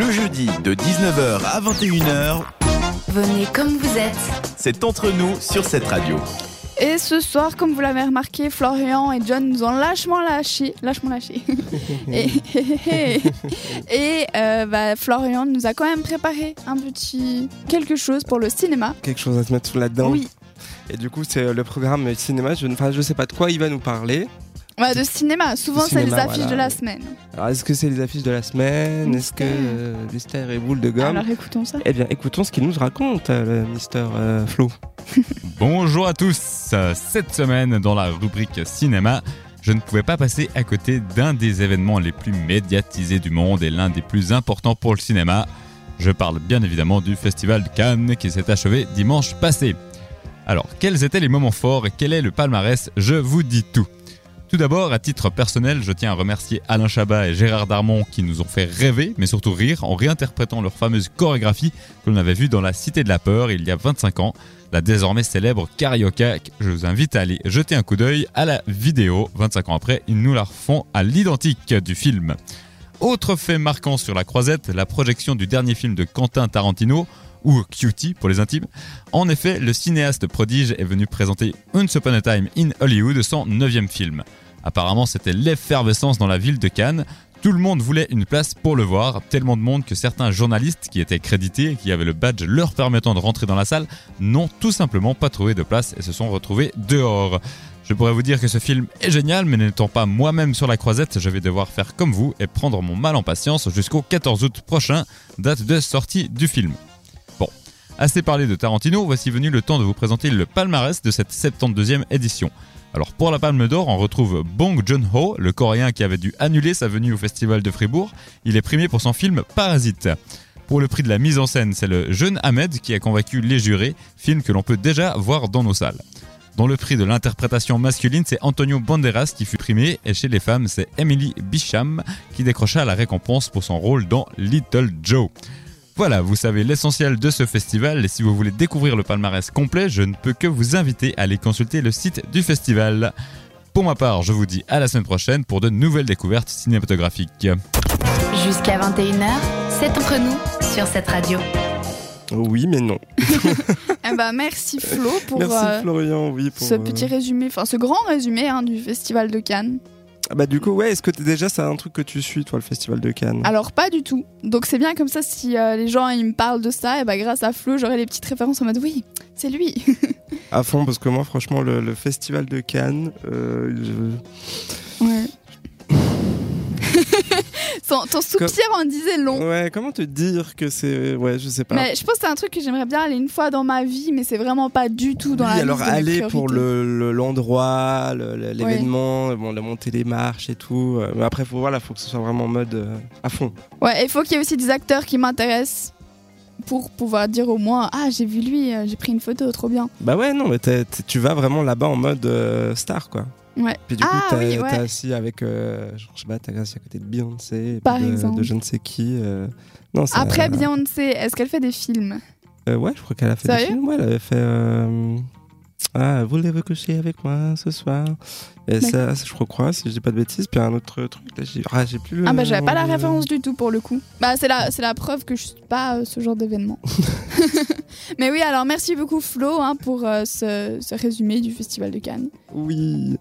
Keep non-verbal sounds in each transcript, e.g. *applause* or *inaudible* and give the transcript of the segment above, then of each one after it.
Le jeudi de 19h à 21h, Venez comme vous êtes. c'est entre nous sur cette radio. Et ce soir, comme vous l'avez remarqué, Florian et John nous ont lâchement lâché. Lâchement lâché. *laughs* et *laughs* et euh, bah, Florian nous a quand même préparé un petit quelque chose pour le cinéma. quelque chose à se mettre là-dedans. Oui. Et du coup, c'est le programme cinéma. Je ne enfin, je sais pas de quoi il va nous parler. Ouais, de cinéma. Souvent, c'est les affiches voilà. de la semaine. Alors, est-ce que c'est les affiches de la semaine? Est-ce que Mystère. euh, mystère et boule de gomme? Alors écoutons ça. Eh bien, écoutons ce qu'il nous raconte, euh, le Mister euh, Flo. *laughs* Bonjour à tous. Euh, Cette semaine, dans la rubrique cinéma, je ne pouvais pas passer à côté d'un des événements les plus médiatisés du monde et l'un des plus importants pour le cinéma. Je parle bien évidemment du Festival de Cannes qui s'est achevé dimanche passé. Alors, quels étaient les moments forts et quel est le palmarès? Je vous dis tout. Tout d'abord, à titre personnel, je tiens à remercier Alain Chabat et Gérard Darmon qui nous ont fait rêver, mais surtout rire, en réinterprétant leur fameuse chorégraphie que l'on avait vue dans la Cité de la Peur il y a 25 ans la désormais célèbre Carioca. Je vous invite à aller jeter un coup d'œil à la vidéo. 25 ans après, ils nous la refont à l'identique du film. Autre fait marquant sur la croisette, la projection du dernier film de Quentin Tarantino, ou Cutie pour les intimes. En effet, le cinéaste prodige est venu présenter Once Upon a Time in Hollywood, son neuvième film. Apparemment, c'était l'effervescence dans la ville de Cannes. Tout le monde voulait une place pour le voir, tellement de monde que certains journalistes qui étaient crédités qui avaient le badge leur permettant de rentrer dans la salle n'ont tout simplement pas trouvé de place et se sont retrouvés dehors. Je pourrais vous dire que ce film est génial, mais n'étant pas moi-même sur la croisette, je vais devoir faire comme vous et prendre mon mal en patience jusqu'au 14 août prochain, date de sortie du film. Bon, assez parlé de Tarantino, voici venu le temps de vous présenter le palmarès de cette 72e édition. Alors pour la Palme d'Or, on retrouve Bong Joon-ho, le coréen qui avait dû annuler sa venue au festival de Fribourg. Il est primé pour son film Parasite. Pour le prix de la mise en scène, c'est le jeune Ahmed qui a convaincu les jurés, film que l'on peut déjà voir dans nos salles. Dans le prix de l'interprétation masculine, c'est Antonio Banderas qui fut primé, et chez les femmes, c'est Emily Bicham qui décrocha la récompense pour son rôle dans Little Joe. Voilà, vous savez l'essentiel de ce festival et si vous voulez découvrir le palmarès complet, je ne peux que vous inviter à aller consulter le site du festival. Pour ma part, je vous dis à la semaine prochaine pour de nouvelles découvertes cinématographiques. Jusqu'à 21h, c'est entre nous sur cette radio. Oui, mais non. *laughs* Eh ben, merci Flo pour Merci euh, Florian, oui. Pour, ce euh, petit résumé, enfin ce grand résumé hein, du Festival de Cannes. Ah Bah du coup, ouais, est-ce que t'es- déjà c'est un truc que tu suis, toi, le Festival de Cannes? Alors pas du tout. Donc c'est bien comme ça si euh, les gens ils me parlent de ça, et bah grâce à Flo j'aurai les petites références en mode oui, c'est lui. *laughs* À fond, parce que moi, franchement, le, le Festival de Cannes, euh, je- ton, ton soupir en disait long. Ouais, comment te dire que c'est... Ouais, je sais pas. Mais je pense que c'est un truc que j'aimerais bien aller une fois dans ma vie, mais c'est vraiment pas du tout dans oui, la alors aller pour l'endroit, le, le- l'événement, bon, la montée des marches et tout. euh, Mais après, faut, voilà, faut que ce soit vraiment en mode euh, à fond. Ouais, il faut qu'il y ait aussi des acteurs qui m'intéressent pour pouvoir dire au moins ah j'ai vu lui, euh, j'ai pris une photo, trop bien. Bah ouais, non, mais tu vas vraiment là-bas en mode euh, star, quoi. Ouais. Puis du coup, Ah t'as oui, ouais. assis avec, euh, genre, je sais pas, t'as assis à côté de Beyoncé, Par de, exemple. de je ne sais qui. euh, Non, ça- Après Beyoncé, est-ce qu'elle fait des films? Euh, ouais, je crois qu'elle a fait Sérieux? des films. Ouais, elle avait fait. Ah, voulez-vous coucher avec moi ce soir Et ça, je crois, si je dis pas de bêtises. Puis un autre truc, là, j'ai ah, plus. Ah bah j'avais pas la référence du tout pour le coup. Bah c'est la, c'est la preuve que je suis pas euh, ce genre d'événement. *laughs* *laughs* Mais oui alors merci beaucoup Flo hein, pour euh, ce, ce résumé du Festival de Cannes. Oui.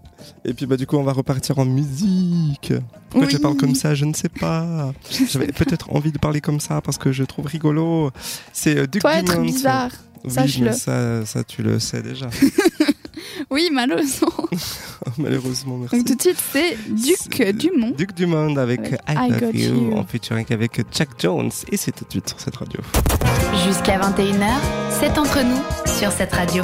Et puis bah du coup, on va repartir en musique. Pourquoi Oui. je parle comme ça? Je ne sais pas. *laughs* J'avais peut-être envie de parler comme ça parce que je trouve rigolo. C'est euh, Duke Toi être bizarre. Oui, mais ça, ça, tu le sais déjà. *laughs* Oui malheureusement. *laughs* Malheureusement, merci. Donc tout de suite c'est Duc Dumont. Duke Dumont avec, Avec I, I Love Got you, You. en featuring avec Chuck Jones. Et c'est tout de suite sur cette radio. Jusqu'à 21h, c'est entre nous sur cette radio.